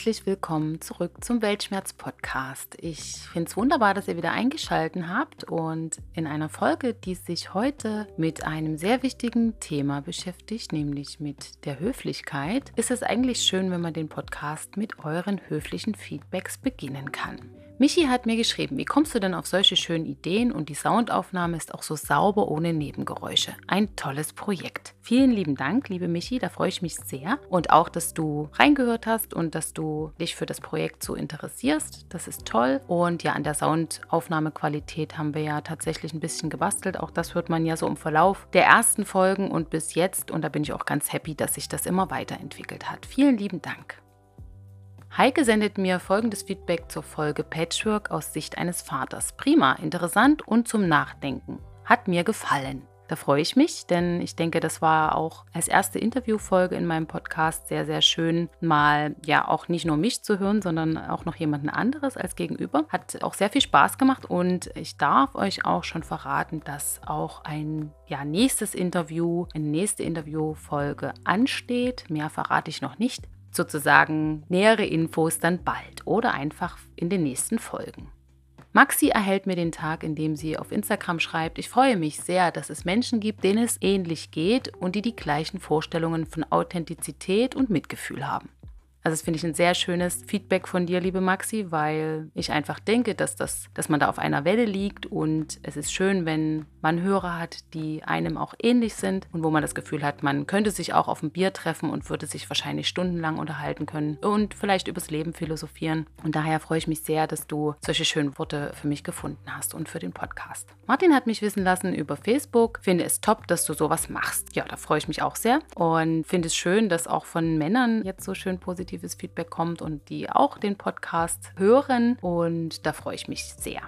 Herzlich willkommen zurück zum Weltschmerz-Podcast. Ich finde es wunderbar, dass ihr wieder eingeschaltet habt und in einer Folge, die sich heute mit einem sehr wichtigen Thema beschäftigt, nämlich mit der Höflichkeit, ist es eigentlich schön, wenn man den Podcast mit euren höflichen Feedbacks beginnen kann. Michi hat mir geschrieben, wie kommst du denn auf solche schönen Ideen und die Soundaufnahme ist auch so sauber ohne Nebengeräusche. Ein tolles Projekt. Vielen lieben Dank, liebe Michi, da freue ich mich sehr. Und auch, dass du reingehört hast und dass du dich für das Projekt so interessierst. Das ist toll. Und ja, an der Soundaufnahmequalität haben wir ja tatsächlich ein bisschen gebastelt. Auch das hört man ja so im Verlauf der ersten Folgen und bis jetzt. Und da bin ich auch ganz happy, dass sich das immer weiterentwickelt hat. Vielen lieben Dank. Heike sendet mir folgendes Feedback zur Folge Patchwork aus Sicht eines Vaters. Prima, interessant und zum Nachdenken. Hat mir gefallen. Da freue ich mich, denn ich denke, das war auch als erste Interviewfolge in meinem Podcast sehr, sehr schön, mal ja auch nicht nur mich zu hören, sondern auch noch jemanden anderes als Gegenüber. Hat auch sehr viel Spaß gemacht und ich darf euch auch schon verraten, dass auch ein ja, nächstes Interview, eine nächste Interviewfolge ansteht. Mehr verrate ich noch nicht sozusagen nähere Infos dann bald oder einfach in den nächsten Folgen. Maxi erhält mir den Tag, in dem sie auf Instagram schreibt, ich freue mich sehr, dass es Menschen gibt, denen es ähnlich geht und die die gleichen Vorstellungen von Authentizität und Mitgefühl haben. Also das finde ich ein sehr schönes Feedback von dir, liebe Maxi, weil ich einfach denke, dass, das, dass man da auf einer Welle liegt und es ist schön, wenn man Hörer hat, die einem auch ähnlich sind und wo man das Gefühl hat, man könnte sich auch auf ein Bier treffen und würde sich wahrscheinlich stundenlang unterhalten können und vielleicht übers Leben philosophieren. Und daher freue ich mich sehr, dass du solche schönen Worte für mich gefunden hast und für den Podcast. Martin hat mich wissen lassen über Facebook, finde es top, dass du sowas machst. Ja, da freue ich mich auch sehr und finde es schön, dass auch von Männern jetzt so schön positiv positives Feedback kommt und die auch den Podcast hören. Und da freue ich mich sehr.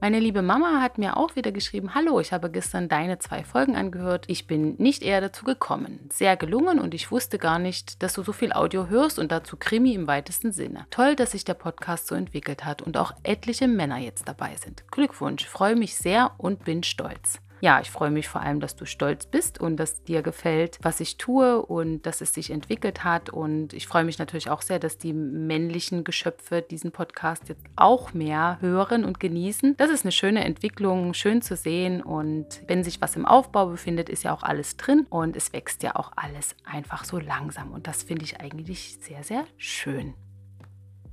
Meine liebe Mama hat mir auch wieder geschrieben, hallo, ich habe gestern deine zwei Folgen angehört. Ich bin nicht eher dazu gekommen. Sehr gelungen und ich wusste gar nicht, dass du so viel Audio hörst und dazu Krimi im weitesten Sinne. Toll, dass sich der Podcast so entwickelt hat und auch etliche Männer jetzt dabei sind. Glückwunsch, freue mich sehr und bin stolz ja, ich freue mich vor allem, dass du stolz bist und dass dir gefällt, was ich tue und dass es sich entwickelt hat. Und ich freue mich natürlich auch sehr, dass die männlichen Geschöpfe diesen Podcast jetzt auch mehr hören und genießen. Das ist eine schöne Entwicklung, schön zu sehen. Und wenn sich was im Aufbau befindet, ist ja auch alles drin und es wächst ja auch alles einfach so langsam. Und das finde ich eigentlich sehr, sehr schön.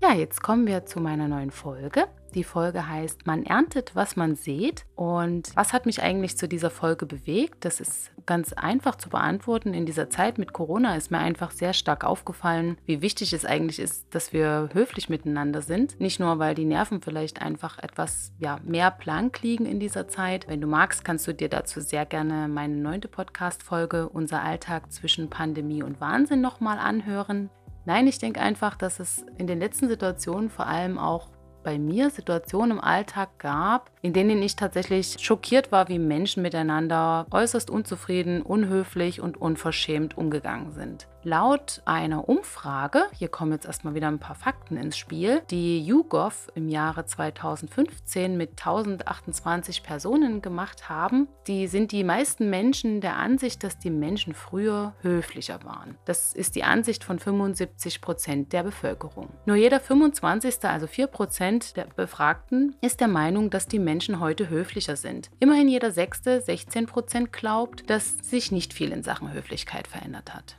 Ja, jetzt kommen wir zu meiner neuen Folge. Die Folge heißt Man erntet, was man sieht. Und was hat mich eigentlich zu dieser Folge bewegt? Das ist ganz einfach zu beantworten. In dieser Zeit mit Corona ist mir einfach sehr stark aufgefallen, wie wichtig es eigentlich ist, dass wir höflich miteinander sind. Nicht nur, weil die Nerven vielleicht einfach etwas ja, mehr blank liegen in dieser Zeit. Wenn du magst, kannst du dir dazu sehr gerne meine neunte Podcast-Folge Unser Alltag zwischen Pandemie und Wahnsinn nochmal anhören. Nein, ich denke einfach, dass es in den letzten Situationen vor allem auch bei mir Situationen im Alltag gab, in denen ich tatsächlich schockiert war, wie Menschen miteinander äußerst unzufrieden, unhöflich und unverschämt umgegangen sind. Laut einer Umfrage, hier kommen jetzt erstmal wieder ein paar Fakten ins Spiel, die YouGov im Jahre 2015 mit 1028 Personen gemacht haben, die sind die meisten Menschen der Ansicht, dass die Menschen früher höflicher waren. Das ist die Ansicht von 75 Prozent der Bevölkerung. Nur jeder 25., also 4 Prozent der Befragten, ist der Meinung, dass die Menschen heute höflicher sind. Immerhin jeder Sechste, 16 Prozent, glaubt, dass sich nicht viel in Sachen Höflichkeit verändert hat.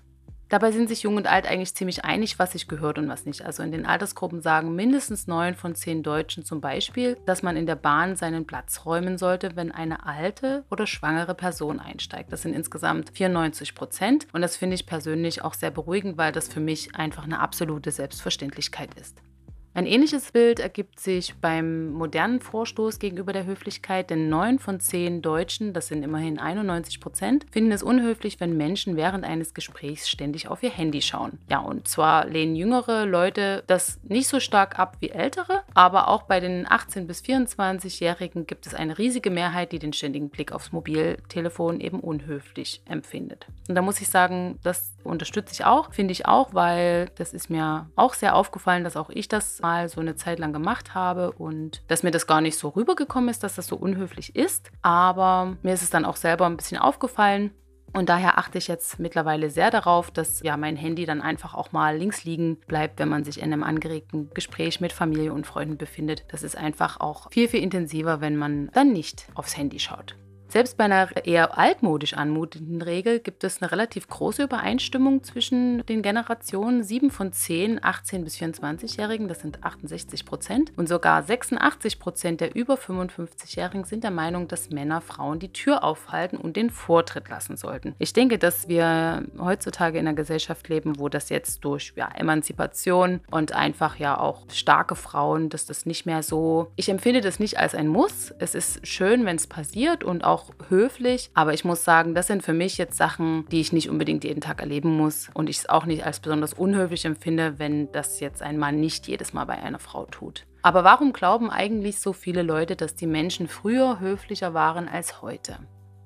Dabei sind sich Jung und Alt eigentlich ziemlich einig, was sich gehört und was nicht. Also in den Altersgruppen sagen mindestens neun von zehn Deutschen zum Beispiel, dass man in der Bahn seinen Platz räumen sollte, wenn eine alte oder schwangere Person einsteigt. Das sind insgesamt 94 Prozent und das finde ich persönlich auch sehr beruhigend, weil das für mich einfach eine absolute Selbstverständlichkeit ist. Ein ähnliches Bild ergibt sich beim modernen Vorstoß gegenüber der Höflichkeit, denn neun von zehn Deutschen, das sind immerhin 91 Prozent, finden es unhöflich, wenn Menschen während eines Gesprächs ständig auf ihr Handy schauen. Ja, und zwar lehnen jüngere Leute das nicht so stark ab wie ältere, aber auch bei den 18- bis 24-Jährigen gibt es eine riesige Mehrheit, die den ständigen Blick aufs Mobiltelefon eben unhöflich empfindet. Und da muss ich sagen, das unterstütze ich auch, finde ich auch, weil das ist mir auch sehr aufgefallen, dass auch ich das mal so eine Zeit lang gemacht habe und dass mir das gar nicht so rübergekommen ist, dass das so unhöflich ist. Aber mir ist es dann auch selber ein bisschen aufgefallen. Und daher achte ich jetzt mittlerweile sehr darauf, dass ja mein Handy dann einfach auch mal links liegen bleibt, wenn man sich in einem angeregten Gespräch mit Familie und Freunden befindet. Das ist einfach auch viel, viel intensiver, wenn man dann nicht aufs Handy schaut. Selbst bei einer eher altmodisch anmutenden Regel gibt es eine relativ große Übereinstimmung zwischen den Generationen. Sieben von zehn 18- bis 24-Jährigen, das sind 68 Prozent. Und sogar 86 Prozent der über 55-Jährigen sind der Meinung, dass Männer Frauen die Tür aufhalten und den Vortritt lassen sollten. Ich denke, dass wir heutzutage in einer Gesellschaft leben, wo das jetzt durch ja, Emanzipation und einfach ja auch starke Frauen, dass das nicht mehr so. Ich empfinde das nicht als ein Muss. Es ist schön, wenn es passiert und auch auch höflich. Aber ich muss sagen, das sind für mich jetzt Sachen, die ich nicht unbedingt jeden Tag erleben muss. Und ich es auch nicht als besonders unhöflich empfinde, wenn das jetzt ein Mann nicht jedes Mal bei einer Frau tut. Aber warum glauben eigentlich so viele Leute, dass die Menschen früher höflicher waren als heute?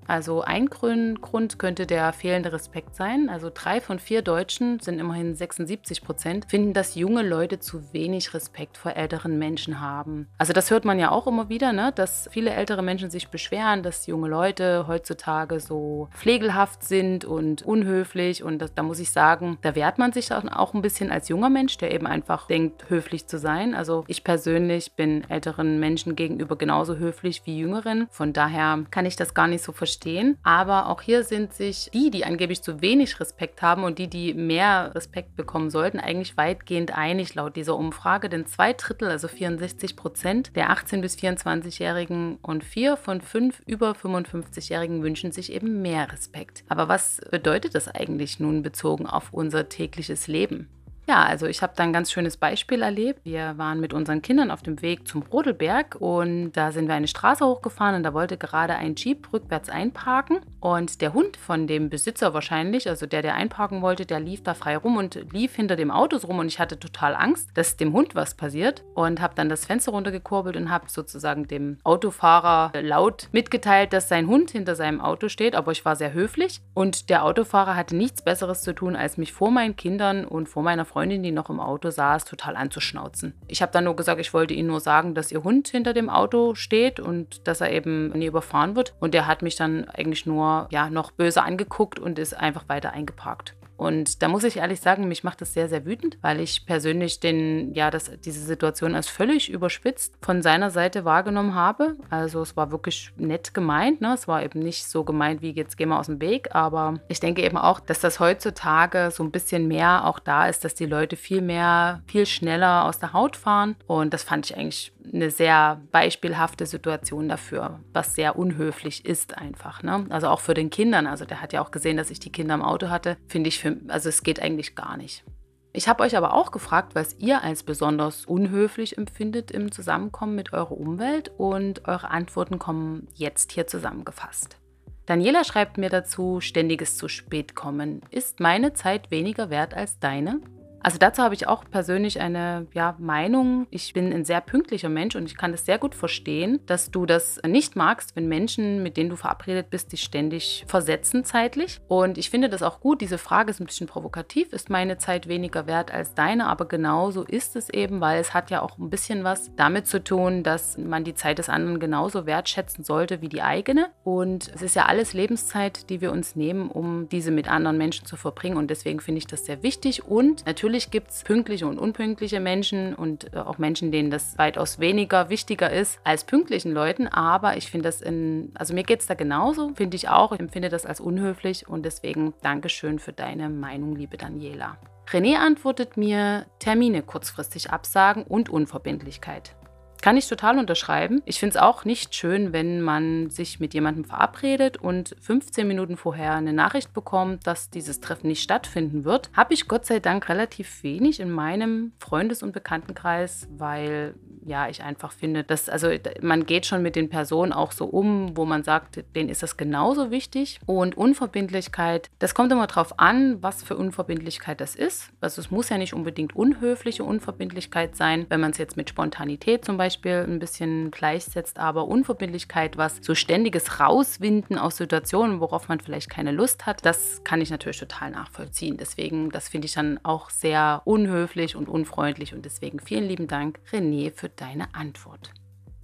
Also ein Grund könnte der fehlende Respekt sein. Also drei von vier Deutschen sind immerhin 76 Prozent, finden, dass junge Leute zu wenig Respekt vor älteren Menschen haben. Also das hört man ja auch immer wieder, ne? dass viele ältere Menschen sich beschweren, dass junge Leute heutzutage so pflegelhaft sind und unhöflich. Und das, da muss ich sagen, da wehrt man sich auch ein bisschen als junger Mensch, der eben einfach denkt, höflich zu sein. Also ich persönlich bin älteren Menschen gegenüber genauso höflich wie jüngeren. Von daher kann ich das gar nicht so verstehen verstehen. Aber auch hier sind sich die, die angeblich zu wenig Respekt haben und die, die mehr Respekt bekommen sollten, eigentlich weitgehend einig laut dieser Umfrage. Denn zwei Drittel, also 64 Prozent der 18- bis 24-Jährigen und vier von fünf über 55-Jährigen wünschen sich eben mehr Respekt. Aber was bedeutet das eigentlich nun bezogen auf unser tägliches Leben? Ja, also ich habe da ein ganz schönes Beispiel erlebt. Wir waren mit unseren Kindern auf dem Weg zum Rodelberg und da sind wir eine Straße hochgefahren und da wollte gerade ein Jeep rückwärts einparken und der Hund von dem Besitzer wahrscheinlich, also der, der einparken wollte, der lief da frei rum und lief hinter dem Auto rum und ich hatte total Angst, dass dem Hund was passiert und habe dann das Fenster runtergekurbelt und habe sozusagen dem Autofahrer laut mitgeteilt, dass sein Hund hinter seinem Auto steht, aber ich war sehr höflich und der Autofahrer hatte nichts Besseres zu tun, als mich vor meinen Kindern und vor meiner Freundin, die noch im Auto saß, total anzuschnauzen. Ich habe dann nur gesagt, ich wollte ihnen nur sagen, dass ihr Hund hinter dem Auto steht und dass er eben nie überfahren wird. Und der hat mich dann eigentlich nur ja, noch böse angeguckt und ist einfach weiter eingeparkt. Und da muss ich ehrlich sagen, mich macht das sehr, sehr wütend, weil ich persönlich den, ja, das, diese Situation als völlig überspitzt von seiner Seite wahrgenommen habe. Also es war wirklich nett gemeint. Ne? Es war eben nicht so gemeint wie jetzt gehen wir aus dem Weg. Aber ich denke eben auch, dass das heutzutage so ein bisschen mehr auch da ist, dass die Leute viel mehr, viel schneller aus der Haut fahren. Und das fand ich eigentlich eine sehr beispielhafte Situation dafür, was sehr unhöflich ist einfach. Ne? Also auch für den Kindern. Also der hat ja auch gesehen, dass ich die Kinder im Auto hatte. Finde ich, für, also es geht eigentlich gar nicht. Ich habe euch aber auch gefragt, was ihr als besonders unhöflich empfindet im Zusammenkommen mit eurer Umwelt und eure Antworten kommen jetzt hier zusammengefasst. Daniela schreibt mir dazu, ständiges zu spät kommen. Ist meine Zeit weniger wert als deine? Also dazu habe ich auch persönlich eine ja, Meinung. Ich bin ein sehr pünktlicher Mensch und ich kann das sehr gut verstehen, dass du das nicht magst, wenn Menschen, mit denen du verabredet bist, dich ständig versetzen zeitlich. Und ich finde das auch gut. Diese Frage ist ein bisschen provokativ. Ist meine Zeit weniger wert als deine? Aber genauso ist es eben, weil es hat ja auch ein bisschen was damit zu tun, dass man die Zeit des anderen genauso wertschätzen sollte wie die eigene. Und es ist ja alles Lebenszeit, die wir uns nehmen, um diese mit anderen Menschen zu verbringen. Und deswegen finde ich das sehr wichtig. Und natürlich Natürlich gibt es pünktliche und unpünktliche Menschen und äh, auch Menschen, denen das weitaus weniger wichtiger ist als pünktlichen Leuten. Aber ich finde das in, also mir geht es da genauso, finde ich auch. Ich empfinde das als unhöflich und deswegen Dankeschön für deine Meinung, liebe Daniela. René antwortet mir Termine kurzfristig absagen und Unverbindlichkeit. Kann ich total unterschreiben. Ich finde es auch nicht schön, wenn man sich mit jemandem verabredet und 15 Minuten vorher eine Nachricht bekommt, dass dieses Treffen nicht stattfinden wird. Habe ich Gott sei Dank relativ wenig in meinem Freundes- und Bekanntenkreis, weil ja, ich einfach finde, dass, also man geht schon mit den Personen auch so um, wo man sagt, denen ist das genauso wichtig. Und Unverbindlichkeit, das kommt immer darauf an, was für Unverbindlichkeit das ist. Also es muss ja nicht unbedingt unhöfliche Unverbindlichkeit sein, wenn man es jetzt mit Spontanität zum Beispiel ein bisschen gleichsetzt, aber Unverbindlichkeit, was so ständiges Rauswinden aus Situationen, worauf man vielleicht keine Lust hat, das kann ich natürlich total nachvollziehen. Deswegen, das finde ich dann auch sehr unhöflich und unfreundlich und deswegen vielen lieben Dank, René, für deine Antwort.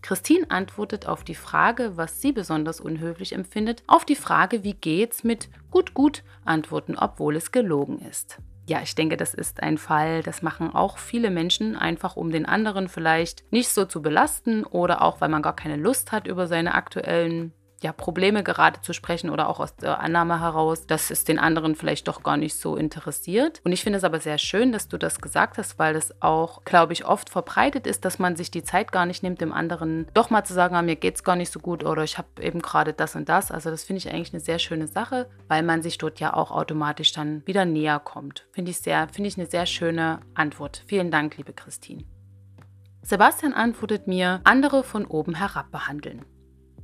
Christine antwortet auf die Frage, was sie besonders unhöflich empfindet, auf die Frage, wie geht's mit gut, gut antworten, obwohl es gelogen ist. Ja, ich denke, das ist ein Fall, das machen auch viele Menschen, einfach um den anderen vielleicht nicht so zu belasten oder auch, weil man gar keine Lust hat, über seine aktuellen ja, Probleme gerade zu sprechen oder auch aus der Annahme heraus, dass es den anderen vielleicht doch gar nicht so interessiert. Und ich finde es aber sehr schön, dass du das gesagt hast, weil es auch, glaube ich, oft verbreitet ist, dass man sich die Zeit gar nicht nimmt, dem anderen doch mal zu sagen, ah, mir geht es gar nicht so gut oder ich habe eben gerade das und das. Also das finde ich eigentlich eine sehr schöne Sache, weil man sich dort ja auch automatisch dann wieder näher kommt. Finde ich sehr, finde ich eine sehr schöne Antwort. Vielen Dank, liebe Christine. Sebastian antwortet mir, andere von oben herab behandeln.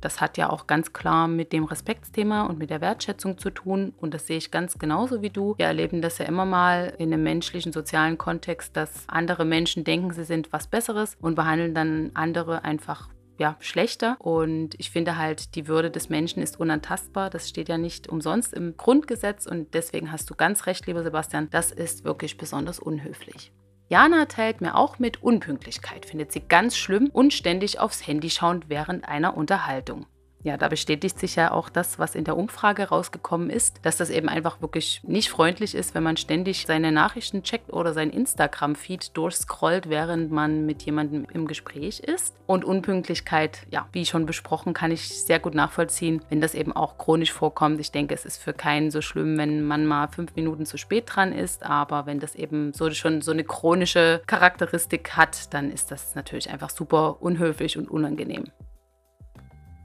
Das hat ja auch ganz klar mit dem Respektsthema und mit der Wertschätzung zu tun. Und das sehe ich ganz genauso wie du. Wir erleben das ja immer mal in einem menschlichen, sozialen Kontext, dass andere Menschen denken, sie sind was Besseres und behandeln dann andere einfach ja, schlechter. Und ich finde halt, die Würde des Menschen ist unantastbar. Das steht ja nicht umsonst im Grundgesetz. Und deswegen hast du ganz recht, lieber Sebastian. Das ist wirklich besonders unhöflich. Jana teilt mir auch mit Unpünktlichkeit, findet sie ganz schlimm und ständig aufs Handy schauend während einer Unterhaltung ja, da bestätigt sich ja auch das, was in der Umfrage rausgekommen ist, dass das eben einfach wirklich nicht freundlich ist, wenn man ständig seine Nachrichten checkt oder sein Instagram-Feed durchscrollt, während man mit jemandem im Gespräch ist. Und Unpünktlichkeit, ja, wie schon besprochen, kann ich sehr gut nachvollziehen, wenn das eben auch chronisch vorkommt. Ich denke, es ist für keinen so schlimm, wenn man mal fünf Minuten zu spät dran ist, aber wenn das eben so schon so eine chronische Charakteristik hat, dann ist das natürlich einfach super unhöflich und unangenehm.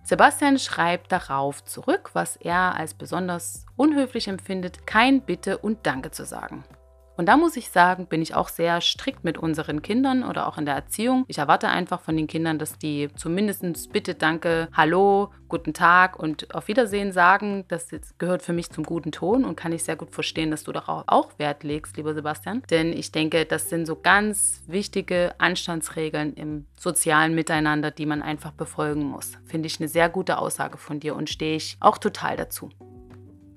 Sebastian schreibt darauf zurück, was er als besonders unhöflich empfindet, kein Bitte und Danke zu sagen. Und da muss ich sagen, bin ich auch sehr strikt mit unseren Kindern oder auch in der Erziehung. Ich erwarte einfach von den Kindern, dass die zumindest Bitte, Danke, Hallo, guten Tag und auf Wiedersehen sagen. Das gehört für mich zum guten Ton und kann ich sehr gut verstehen, dass du darauf auch Wert legst, lieber Sebastian. Denn ich denke, das sind so ganz wichtige Anstandsregeln im sozialen Miteinander, die man einfach befolgen muss. Finde ich eine sehr gute Aussage von dir und stehe ich auch total dazu.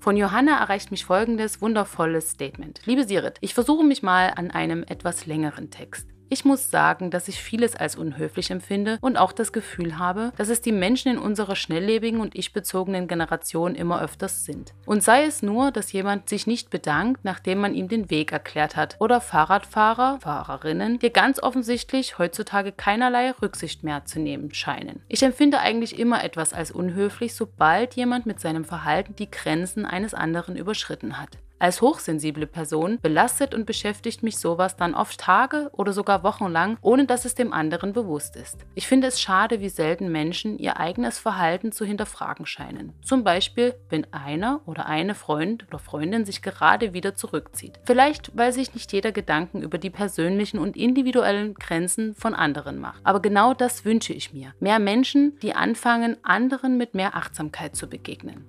Von Johanna erreicht mich folgendes wundervolles Statement. Liebe Sirit, ich versuche mich mal an einem etwas längeren Text. Ich muss sagen, dass ich vieles als unhöflich empfinde und auch das Gefühl habe, dass es die Menschen in unserer schnelllebigen und ich-bezogenen Generation immer öfters sind. Und sei es nur, dass jemand sich nicht bedankt, nachdem man ihm den Weg erklärt hat, oder Fahrradfahrer, Fahrerinnen, die ganz offensichtlich heutzutage keinerlei Rücksicht mehr zu nehmen scheinen. Ich empfinde eigentlich immer etwas als unhöflich, sobald jemand mit seinem Verhalten die Grenzen eines anderen überschritten hat. Als hochsensible Person belastet und beschäftigt mich sowas dann oft Tage oder sogar Wochen lang, ohne dass es dem anderen bewusst ist. Ich finde es schade, wie selten Menschen ihr eigenes Verhalten zu hinterfragen scheinen. Zum Beispiel, wenn einer oder eine Freund oder Freundin sich gerade wieder zurückzieht. Vielleicht, weil sich nicht jeder Gedanken über die persönlichen und individuellen Grenzen von anderen macht. Aber genau das wünsche ich mir. Mehr Menschen, die anfangen, anderen mit mehr Achtsamkeit zu begegnen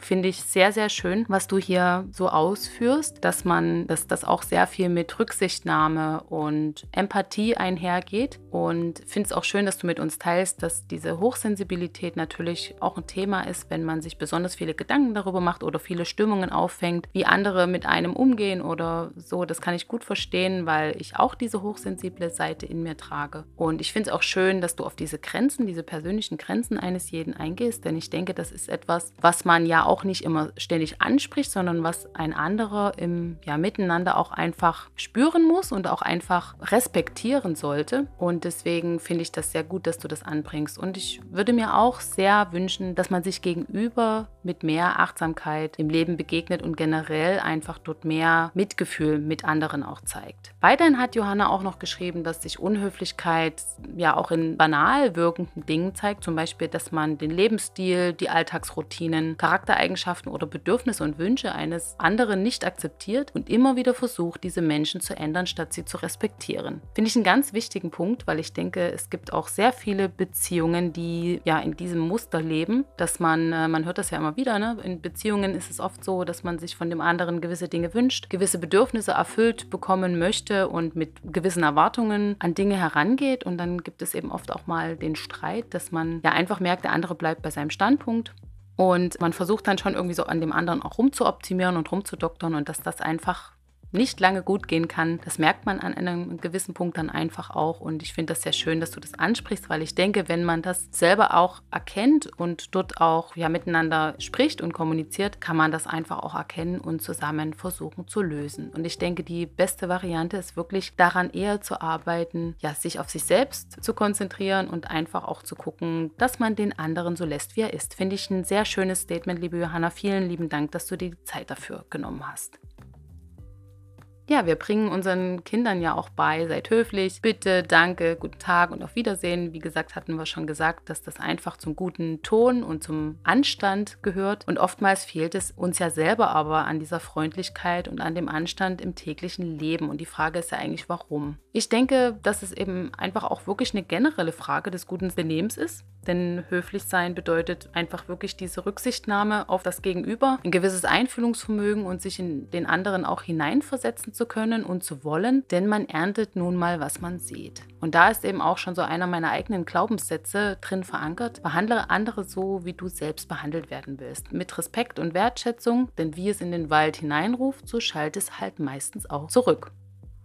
finde ich sehr, sehr schön, was du hier so ausführst, dass man, dass das auch sehr viel mit Rücksichtnahme und Empathie einhergeht. Und finde es auch schön, dass du mit uns teilst, dass diese Hochsensibilität natürlich auch ein Thema ist, wenn man sich besonders viele Gedanken darüber macht oder viele Stimmungen auffängt, wie andere mit einem umgehen oder so. Das kann ich gut verstehen, weil ich auch diese hochsensible Seite in mir trage. Und ich finde es auch schön, dass du auf diese Grenzen, diese persönlichen Grenzen eines jeden eingehst, denn ich denke, das ist etwas, was man ja auch auch nicht immer ständig anspricht, sondern was ein anderer im ja, Miteinander auch einfach spüren muss und auch einfach respektieren sollte. Und deswegen finde ich das sehr gut, dass du das anbringst. Und ich würde mir auch sehr wünschen, dass man sich gegenüber mit mehr Achtsamkeit im Leben begegnet und generell einfach dort mehr Mitgefühl mit anderen auch zeigt. Weiterhin hat Johanna auch noch geschrieben, dass sich Unhöflichkeit ja auch in banal wirkenden Dingen zeigt, zum Beispiel, dass man den Lebensstil, die Alltagsroutinen, Charaktereigenschaften oder Bedürfnisse und Wünsche eines anderen nicht akzeptiert und immer wieder versucht, diese Menschen zu ändern, statt sie zu respektieren. Finde ich einen ganz wichtigen Punkt, weil ich denke, es gibt auch sehr viele Beziehungen, die ja in diesem Muster leben, dass man, äh, man hört das ja immer wieder, ne? in Beziehungen ist es oft so, dass man sich von dem anderen gewisse Dinge wünscht, gewisse Bedürfnisse erfüllt bekommen möchte und mit gewissen Erwartungen an Dinge herangeht und dann gibt es eben oft auch mal den Streit, dass man ja einfach merkt, der andere bleibt bei seinem Standpunkt und man versucht dann schon irgendwie so an dem anderen auch rumzuoptimieren und rumzudoktern und dass das einfach nicht lange gut gehen kann. Das merkt man an einem gewissen Punkt dann einfach auch. Und ich finde das sehr schön, dass du das ansprichst, weil ich denke, wenn man das selber auch erkennt und dort auch ja miteinander spricht und kommuniziert, kann man das einfach auch erkennen und zusammen versuchen zu lösen. Und ich denke, die beste Variante ist wirklich daran eher zu arbeiten, ja, sich auf sich selbst zu konzentrieren und einfach auch zu gucken, dass man den anderen so lässt, wie er ist. Finde ich ein sehr schönes Statement, liebe Johanna. Vielen lieben Dank, dass du dir die Zeit dafür genommen hast ja, wir bringen unseren Kindern ja auch bei, seid höflich, bitte, danke, guten Tag und auf Wiedersehen. Wie gesagt, hatten wir schon gesagt, dass das einfach zum guten Ton und zum Anstand gehört. Und oftmals fehlt es uns ja selber aber an dieser Freundlichkeit und an dem Anstand im täglichen Leben. Und die Frage ist ja eigentlich, warum? Ich denke, dass es eben einfach auch wirklich eine generelle Frage des guten Benehmens ist. Denn höflich sein bedeutet einfach wirklich diese Rücksichtnahme auf das Gegenüber, ein gewisses Einfühlungsvermögen und sich in den anderen auch hineinversetzen zu können und zu wollen, denn man erntet nun mal, was man sieht. Und da ist eben auch schon so einer meiner eigenen Glaubenssätze drin verankert. Behandle andere so, wie du selbst behandelt werden willst. Mit Respekt und Wertschätzung, denn wie es in den Wald hineinruft, so schallt es halt meistens auch zurück.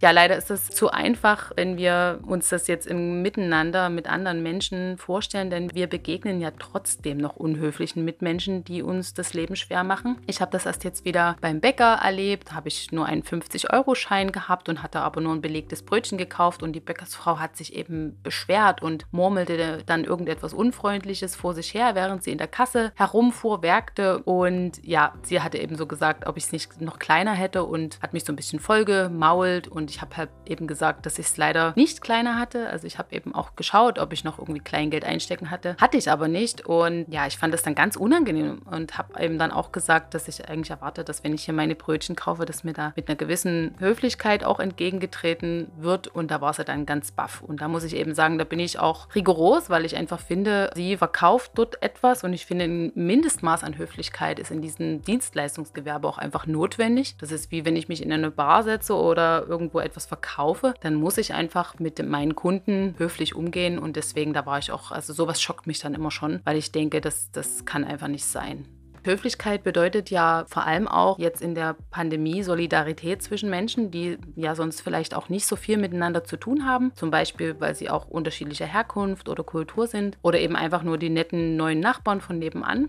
Ja, leider ist es zu einfach, wenn wir uns das jetzt im Miteinander mit anderen Menschen vorstellen, denn wir begegnen ja trotzdem noch unhöflichen Mitmenschen, die uns das Leben schwer machen. Ich habe das erst jetzt wieder beim Bäcker erlebt, habe ich nur einen 50-Euro-Schein gehabt und hatte aber nur ein belegtes Brötchen gekauft und die Bäckersfrau hat sich eben beschwert und murmelte dann irgendetwas Unfreundliches vor sich her, während sie in der Kasse herumfuhr, werkte und ja, sie hatte eben so gesagt, ob ich es nicht noch kleiner hätte und hat mich so ein bisschen vollgemault und und ich habe halt eben gesagt, dass ich es leider nicht kleiner hatte. Also ich habe eben auch geschaut, ob ich noch irgendwie Kleingeld einstecken hatte. Hatte ich aber nicht. Und ja, ich fand das dann ganz unangenehm und habe eben dann auch gesagt, dass ich eigentlich erwarte, dass wenn ich hier meine Brötchen kaufe, dass mir da mit einer gewissen Höflichkeit auch entgegengetreten wird. Und da war sie dann ganz baff. Und da muss ich eben sagen, da bin ich auch rigoros, weil ich einfach finde, sie verkauft dort etwas und ich finde, ein Mindestmaß an Höflichkeit ist in diesem Dienstleistungsgewerbe auch einfach notwendig. Das ist wie wenn ich mich in eine Bar setze oder irgendwo irgendwo etwas verkaufe, dann muss ich einfach mit meinen Kunden höflich umgehen und deswegen, da war ich auch, also sowas schockt mich dann immer schon, weil ich denke, das, das kann einfach nicht sein. Höflichkeit bedeutet ja vor allem auch jetzt in der Pandemie Solidarität zwischen Menschen, die ja sonst vielleicht auch nicht so viel miteinander zu tun haben. Zum Beispiel, weil sie auch unterschiedlicher Herkunft oder Kultur sind oder eben einfach nur die netten neuen Nachbarn von nebenan.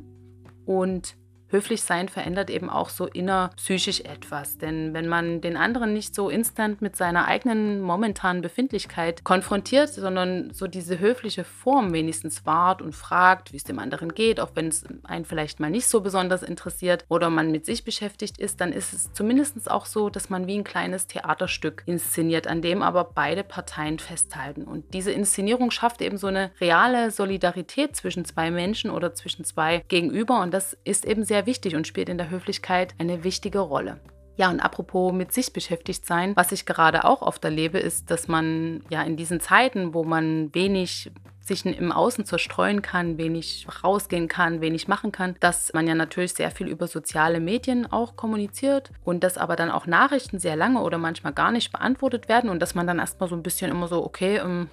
Und Höflich sein verändert eben auch so innerpsychisch etwas. Denn wenn man den anderen nicht so instant mit seiner eigenen momentanen Befindlichkeit konfrontiert, sondern so diese höfliche Form wenigstens wahrt und fragt, wie es dem anderen geht, auch wenn es einen vielleicht mal nicht so besonders interessiert oder man mit sich beschäftigt ist, dann ist es zumindest auch so, dass man wie ein kleines Theaterstück inszeniert, an dem aber beide Parteien festhalten. Und diese Inszenierung schafft eben so eine reale Solidarität zwischen zwei Menschen oder zwischen zwei Gegenüber. Und das ist eben sehr sehr wichtig und spielt in der Höflichkeit eine wichtige Rolle. Ja, und apropos mit sich beschäftigt sein, was ich gerade auch oft erlebe, ist, dass man ja in diesen Zeiten, wo man wenig sich im Außen zerstreuen kann, wenig rausgehen kann, wenig machen kann, dass man ja natürlich sehr viel über soziale Medien auch kommuniziert und dass aber dann auch Nachrichten sehr lange oder manchmal gar nicht beantwortet werden und dass man dann erstmal so ein bisschen immer so, okay, ähm,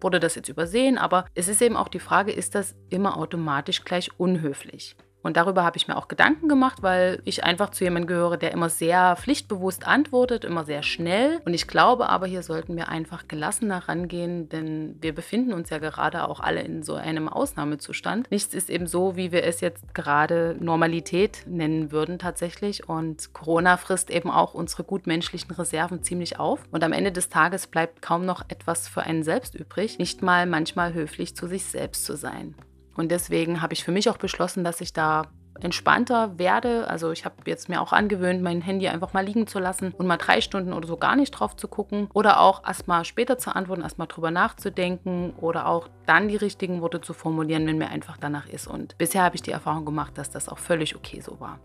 wurde das jetzt übersehen, aber es ist eben auch die Frage, ist das immer automatisch gleich unhöflich? Und darüber habe ich mir auch Gedanken gemacht, weil ich einfach zu jemandem gehöre, der immer sehr pflichtbewusst antwortet, immer sehr schnell. Und ich glaube aber, hier sollten wir einfach gelassener rangehen, denn wir befinden uns ja gerade auch alle in so einem Ausnahmezustand. Nichts ist eben so, wie wir es jetzt gerade Normalität nennen würden tatsächlich. Und Corona frisst eben auch unsere gutmenschlichen Reserven ziemlich auf. Und am Ende des Tages bleibt kaum noch etwas für einen selbst übrig, nicht mal manchmal höflich zu sich selbst zu sein. Und deswegen habe ich für mich auch beschlossen, dass ich da entspannter werde. Also ich habe jetzt mir auch angewöhnt, mein Handy einfach mal liegen zu lassen und mal drei Stunden oder so gar nicht drauf zu gucken. Oder auch erstmal später zu antworten, erstmal drüber nachzudenken oder auch dann die richtigen Worte zu formulieren, wenn mir einfach danach ist. Und bisher habe ich die Erfahrung gemacht, dass das auch völlig okay so war.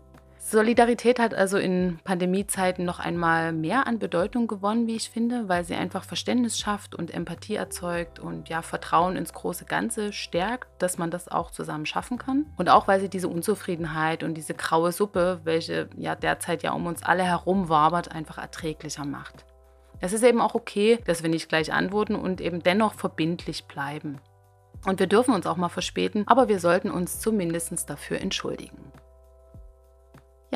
Solidarität hat also in Pandemiezeiten noch einmal mehr an Bedeutung gewonnen, wie ich finde, weil sie einfach Verständnis schafft und Empathie erzeugt und ja Vertrauen ins große Ganze stärkt, dass man das auch zusammen schaffen kann. Und auch weil sie diese Unzufriedenheit und diese graue Suppe, welche ja derzeit ja um uns alle herum wabert, einfach erträglicher macht. Es ist eben auch okay, dass wir nicht gleich antworten und eben dennoch verbindlich bleiben. Und wir dürfen uns auch mal verspäten, aber wir sollten uns zumindest dafür entschuldigen.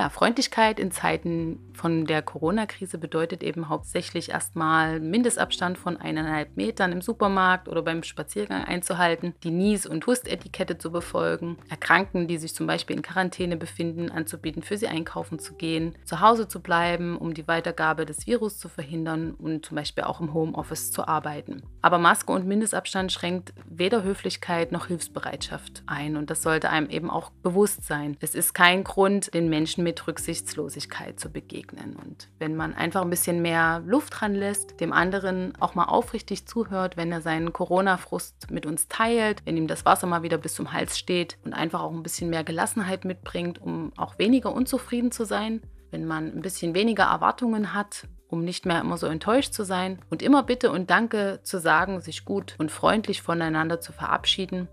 Ja, Freundlichkeit in Zeiten von der Corona-Krise bedeutet eben hauptsächlich erstmal Mindestabstand von eineinhalb Metern im Supermarkt oder beim Spaziergang einzuhalten, die Nies- und Hustetikette zu befolgen, Erkrankten, die sich zum Beispiel in Quarantäne befinden, anzubieten, für sie einkaufen zu gehen, zu Hause zu bleiben, um die Weitergabe des Virus zu verhindern und zum Beispiel auch im Homeoffice zu arbeiten. Aber Maske und Mindestabstand schränkt weder Höflichkeit noch Hilfsbereitschaft ein und das sollte einem eben auch bewusst sein. Es ist kein Grund, den Menschen Menschen mit Rücksichtslosigkeit zu begegnen. Und wenn man einfach ein bisschen mehr Luft dran lässt, dem anderen auch mal aufrichtig zuhört, wenn er seinen Corona-Frust mit uns teilt, wenn ihm das Wasser mal wieder bis zum Hals steht und einfach auch ein bisschen mehr Gelassenheit mitbringt, um auch weniger unzufrieden zu sein, wenn man ein bisschen weniger Erwartungen hat, um nicht mehr immer so enttäuscht zu sein und immer Bitte und Danke zu sagen, sich gut und freundlich voneinander zu verabschieden,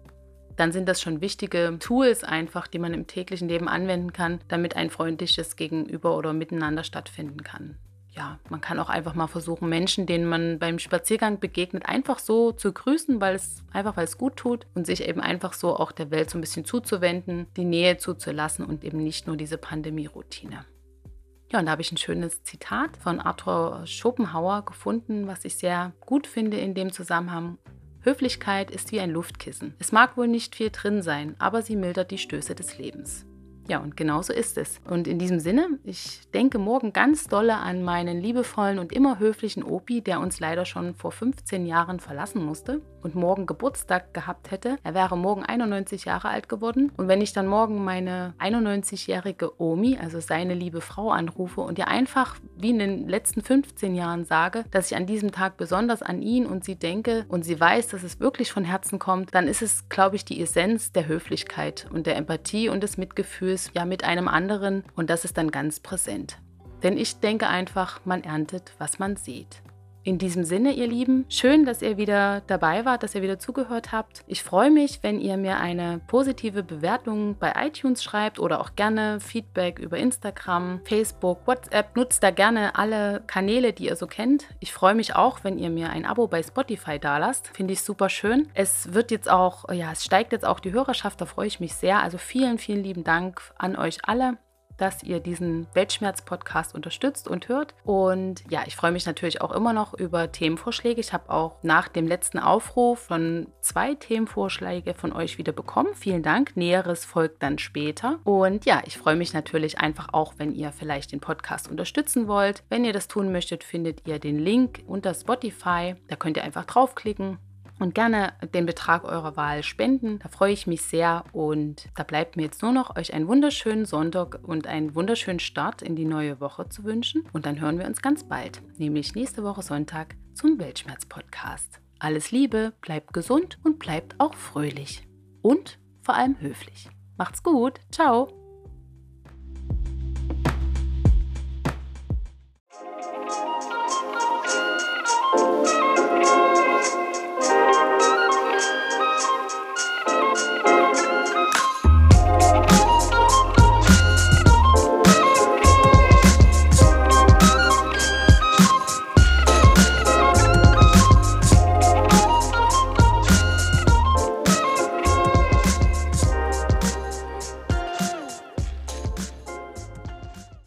dann sind das schon wichtige Tools einfach, die man im täglichen Leben anwenden kann, damit ein freundliches Gegenüber oder Miteinander stattfinden kann. Ja, man kann auch einfach mal versuchen, Menschen, denen man beim Spaziergang begegnet, einfach so zu grüßen, weil es einfach weil es gut tut und sich eben einfach so auch der Welt so ein bisschen zuzuwenden, die Nähe zuzulassen und eben nicht nur diese Pandemie-Routine. Ja, und da habe ich ein schönes Zitat von Arthur Schopenhauer gefunden, was ich sehr gut finde in dem Zusammenhang. Höflichkeit ist wie ein Luftkissen. Es mag wohl nicht viel drin sein, aber sie mildert die Stöße des Lebens. Ja, und genau so ist es. Und in diesem Sinne, ich denke morgen ganz dolle an meinen liebevollen und immer höflichen Opi, der uns leider schon vor 15 Jahren verlassen musste und morgen Geburtstag gehabt hätte. Er wäre morgen 91 Jahre alt geworden. Und wenn ich dann morgen meine 91-jährige Omi, also seine liebe Frau, anrufe und ihr einfach wie in den letzten 15 Jahren sage, dass ich an diesem Tag besonders an ihn und sie denke und sie weiß, dass es wirklich von Herzen kommt, dann ist es, glaube ich, die Essenz der Höflichkeit und der Empathie und des Mitgefühls ja mit einem anderen und das ist dann ganz präsent. Denn ich denke einfach, man erntet, was man sieht. In diesem Sinne, ihr Lieben, schön, dass ihr wieder dabei wart, dass ihr wieder zugehört habt. Ich freue mich, wenn ihr mir eine positive Bewertung bei iTunes schreibt oder auch gerne Feedback über Instagram, Facebook, WhatsApp. Nutzt da gerne alle Kanäle, die ihr so kennt. Ich freue mich auch, wenn ihr mir ein Abo bei Spotify dalasst. Finde ich super schön. Es wird jetzt auch, ja, es steigt jetzt auch die Hörerschaft, da freue ich mich sehr. Also vielen, vielen lieben Dank an euch alle dass ihr diesen Weltschmerz-Podcast unterstützt und hört. Und ja, ich freue mich natürlich auch immer noch über Themenvorschläge. Ich habe auch nach dem letzten Aufruf von zwei Themenvorschläge von euch wieder bekommen. Vielen Dank. Näheres folgt dann später. Und ja, ich freue mich natürlich einfach auch, wenn ihr vielleicht den Podcast unterstützen wollt. Wenn ihr das tun möchtet, findet ihr den Link unter Spotify. Da könnt ihr einfach draufklicken und gerne den Betrag eurer Wahl spenden. Da freue ich mich sehr und da bleibt mir jetzt nur noch euch einen wunderschönen Sonntag und einen wunderschönen Start in die neue Woche zu wünschen. Und dann hören wir uns ganz bald, nämlich nächste Woche Sonntag zum Weltschmerz-Podcast. Alles Liebe, bleibt gesund und bleibt auch fröhlich. Und vor allem höflich. Macht's gut. Ciao.